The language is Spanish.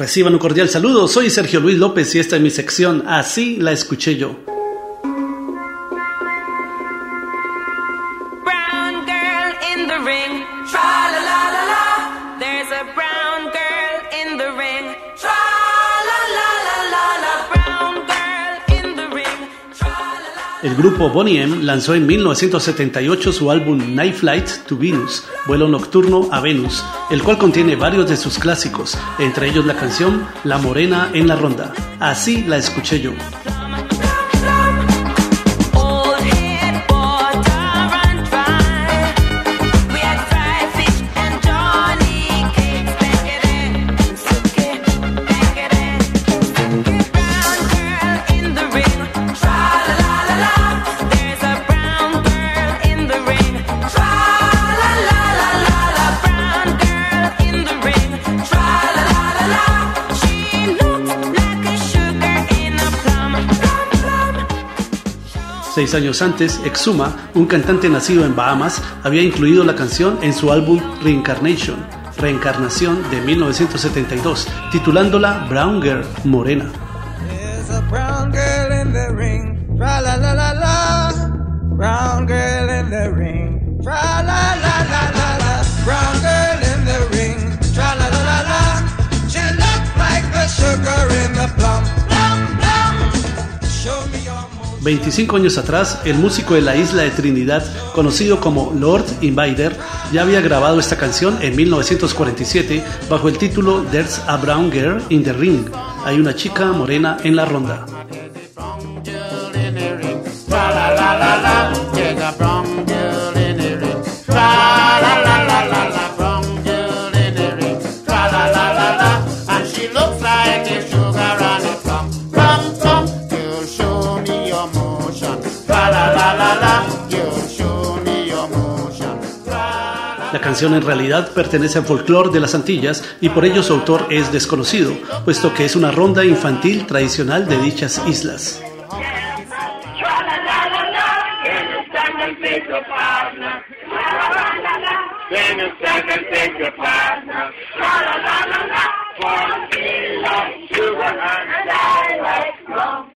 Reciban un cordial saludo, soy Sergio Luis López y esta es mi sección. Así la escuché yo. El grupo Bonnie M lanzó en 1978 su álbum Night Flight to Venus, vuelo nocturno a Venus, el cual contiene varios de sus clásicos, entre ellos la canción La Morena en la Ronda. Así la escuché yo. Seis años antes, Exuma, un cantante nacido en Bahamas, había incluido la canción en su álbum Reincarnation, Reencarnación de 1972, titulándola Brown Girl, Morena. 25 años atrás, el músico de la isla de Trinidad, conocido como Lord Invader, ya había grabado esta canción en 1947 bajo el título There's a Brown Girl in the Ring. Hay una chica morena en la ronda. La canción en realidad pertenece al folclore de las Antillas y por ello su autor es desconocido, puesto que es una ronda infantil tradicional de dichas islas.